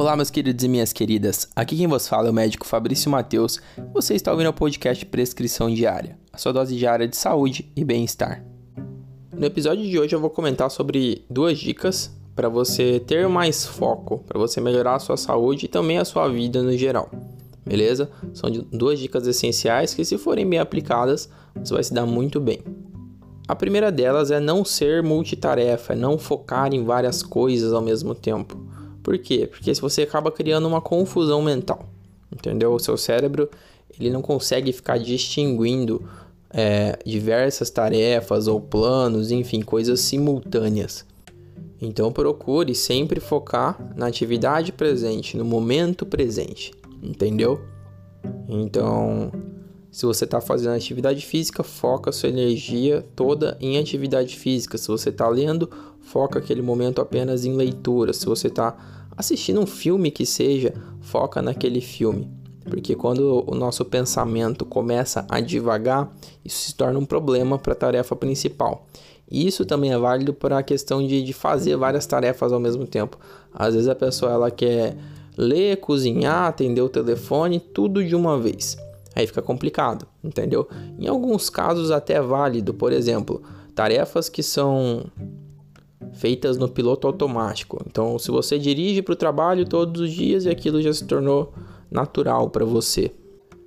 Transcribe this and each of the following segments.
Olá, meus queridos e minhas queridas. Aqui quem vos fala é o médico Fabrício Mateus. E você está ouvindo o podcast Prescrição Diária, a sua dose diária de saúde e bem-estar. No episódio de hoje eu vou comentar sobre duas dicas para você ter mais foco, para você melhorar a sua saúde e também a sua vida no geral. Beleza? São duas dicas essenciais que, se forem bem aplicadas, você vai se dar muito bem. A primeira delas é não ser multitarefa, é não focar em várias coisas ao mesmo tempo. Por quê? Porque se você acaba criando uma confusão mental, entendeu? O seu cérebro ele não consegue ficar distinguindo é, diversas tarefas ou planos, enfim, coisas simultâneas. Então procure sempre focar na atividade presente, no momento presente, entendeu? Então, se você está fazendo atividade física, foca sua energia toda em atividade física. Se você está lendo, foca aquele momento apenas em leitura. Se você está assistindo um filme que seja, foca naquele filme. Porque quando o nosso pensamento começa a divagar, isso se torna um problema para a tarefa principal. E isso também é válido para a questão de, de fazer várias tarefas ao mesmo tempo. Às vezes a pessoa ela quer ler, cozinhar, atender o telefone, tudo de uma vez. Aí fica complicado, entendeu? Em alguns casos até é válido, por exemplo, tarefas que são feitas no piloto automático. Então, se você dirige para o trabalho todos os dias e aquilo já se tornou natural para você.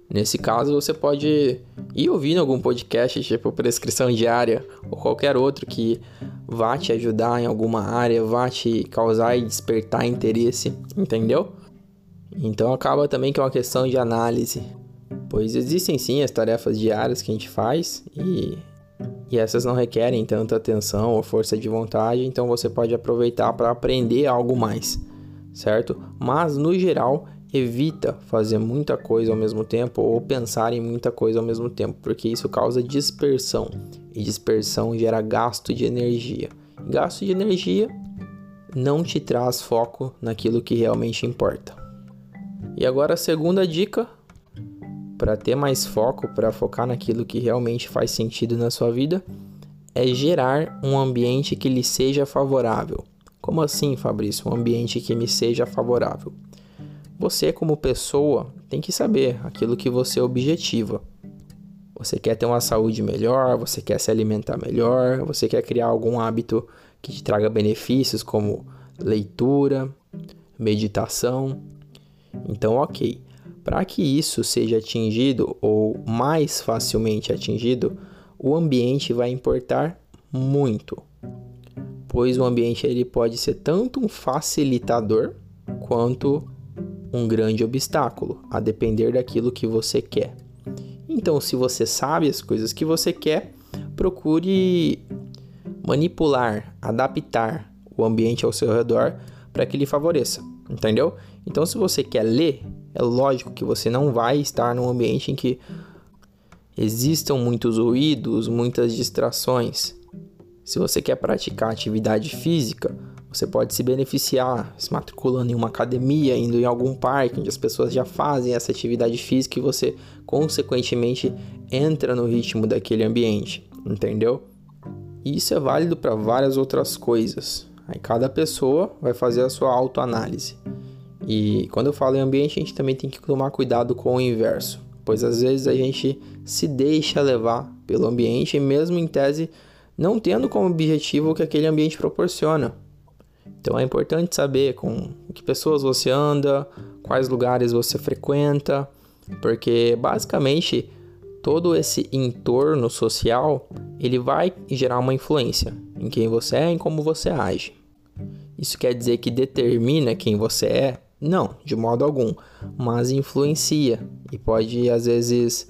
Nesse caso, você pode ir ouvindo algum podcast, tipo prescrição diária ou qualquer outro que vá te ajudar em alguma área, vá te causar e despertar interesse, entendeu? Então acaba também que é uma questão de análise, pois existem sim as tarefas diárias que a gente faz e e essas não requerem tanta atenção ou força de vontade, então você pode aproveitar para aprender algo mais, certo? Mas no geral, evita fazer muita coisa ao mesmo tempo ou pensar em muita coisa ao mesmo tempo, porque isso causa dispersão e dispersão gera gasto de energia. Gasto de energia não te traz foco naquilo que realmente importa. E agora a segunda dica para ter mais foco, para focar naquilo que realmente faz sentido na sua vida, é gerar um ambiente que lhe seja favorável. Como assim, Fabrício? Um ambiente que me seja favorável. Você, como pessoa, tem que saber aquilo que você objetiva. Você quer ter uma saúde melhor, você quer se alimentar melhor, você quer criar algum hábito que te traga benefícios como leitura, meditação. Então, ok. Para que isso seja atingido ou mais facilmente atingido, o ambiente vai importar muito, pois o ambiente ele pode ser tanto um facilitador quanto um grande obstáculo, a depender daquilo que você quer. Então, se você sabe as coisas que você quer, procure manipular, adaptar o ambiente ao seu redor para que lhe favoreça, entendeu? Então, se você quer ler, é lógico que você não vai estar num ambiente em que existam muitos ruídos, muitas distrações. Se você quer praticar atividade física, você pode se beneficiar se matriculando em uma academia, indo em algum parque onde as pessoas já fazem essa atividade física e você, consequentemente, entra no ritmo daquele ambiente, entendeu? E isso é válido para várias outras coisas. Aí cada pessoa vai fazer a sua autoanálise. E quando eu falo em ambiente, a gente também tem que tomar cuidado com o inverso, pois às vezes a gente se deixa levar pelo ambiente, mesmo em tese não tendo como objetivo o que aquele ambiente proporciona. Então é importante saber com que pessoas você anda, quais lugares você frequenta, porque basicamente todo esse entorno social ele vai gerar uma influência em quem você é e em como você age. Isso quer dizer que determina quem você é não, de modo algum, mas influencia e pode às vezes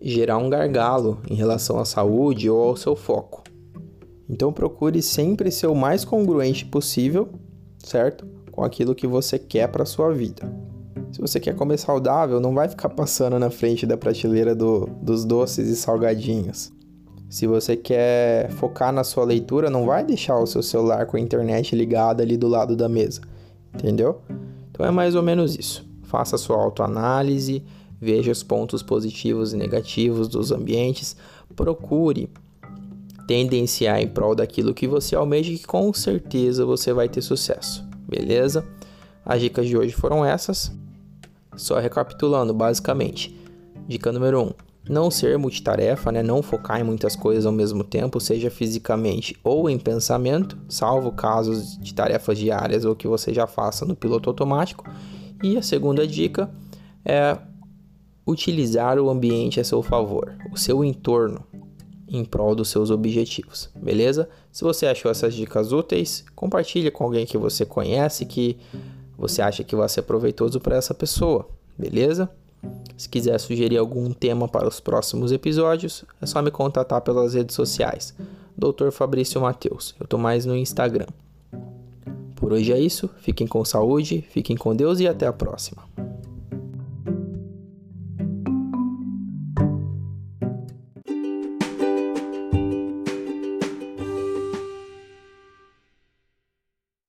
gerar um gargalo em relação à saúde ou ao seu foco. Então procure sempre ser o mais congruente possível, certo? Com aquilo que você quer para sua vida. Se você quer comer saudável, não vai ficar passando na frente da prateleira do, dos doces e salgadinhos. Se você quer focar na sua leitura, não vai deixar o seu celular com a internet ligada ali do lado da mesa, entendeu? Então é mais ou menos isso. Faça sua autoanálise, veja os pontos positivos e negativos dos ambientes, procure tendenciar em prol daquilo que você almeja e que com certeza você vai ter sucesso, beleza? As dicas de hoje foram essas. Só recapitulando, basicamente. Dica número 1: um, não ser multitarefa, né? não focar em muitas coisas ao mesmo tempo, seja fisicamente ou em pensamento, salvo casos de tarefas diárias ou que você já faça no piloto automático. E a segunda dica é utilizar o ambiente a seu favor, o seu entorno em prol dos seus objetivos, beleza? Se você achou essas dicas úteis, compartilhe com alguém que você conhece que você acha que vai ser proveitoso para essa pessoa, beleza? Se quiser sugerir algum tema para os próximos episódios, é só me contatar pelas redes sociais. Dr. Fabrício Mateus. Eu tô mais no Instagram. Por hoje é isso. Fiquem com saúde, fiquem com Deus e até a próxima.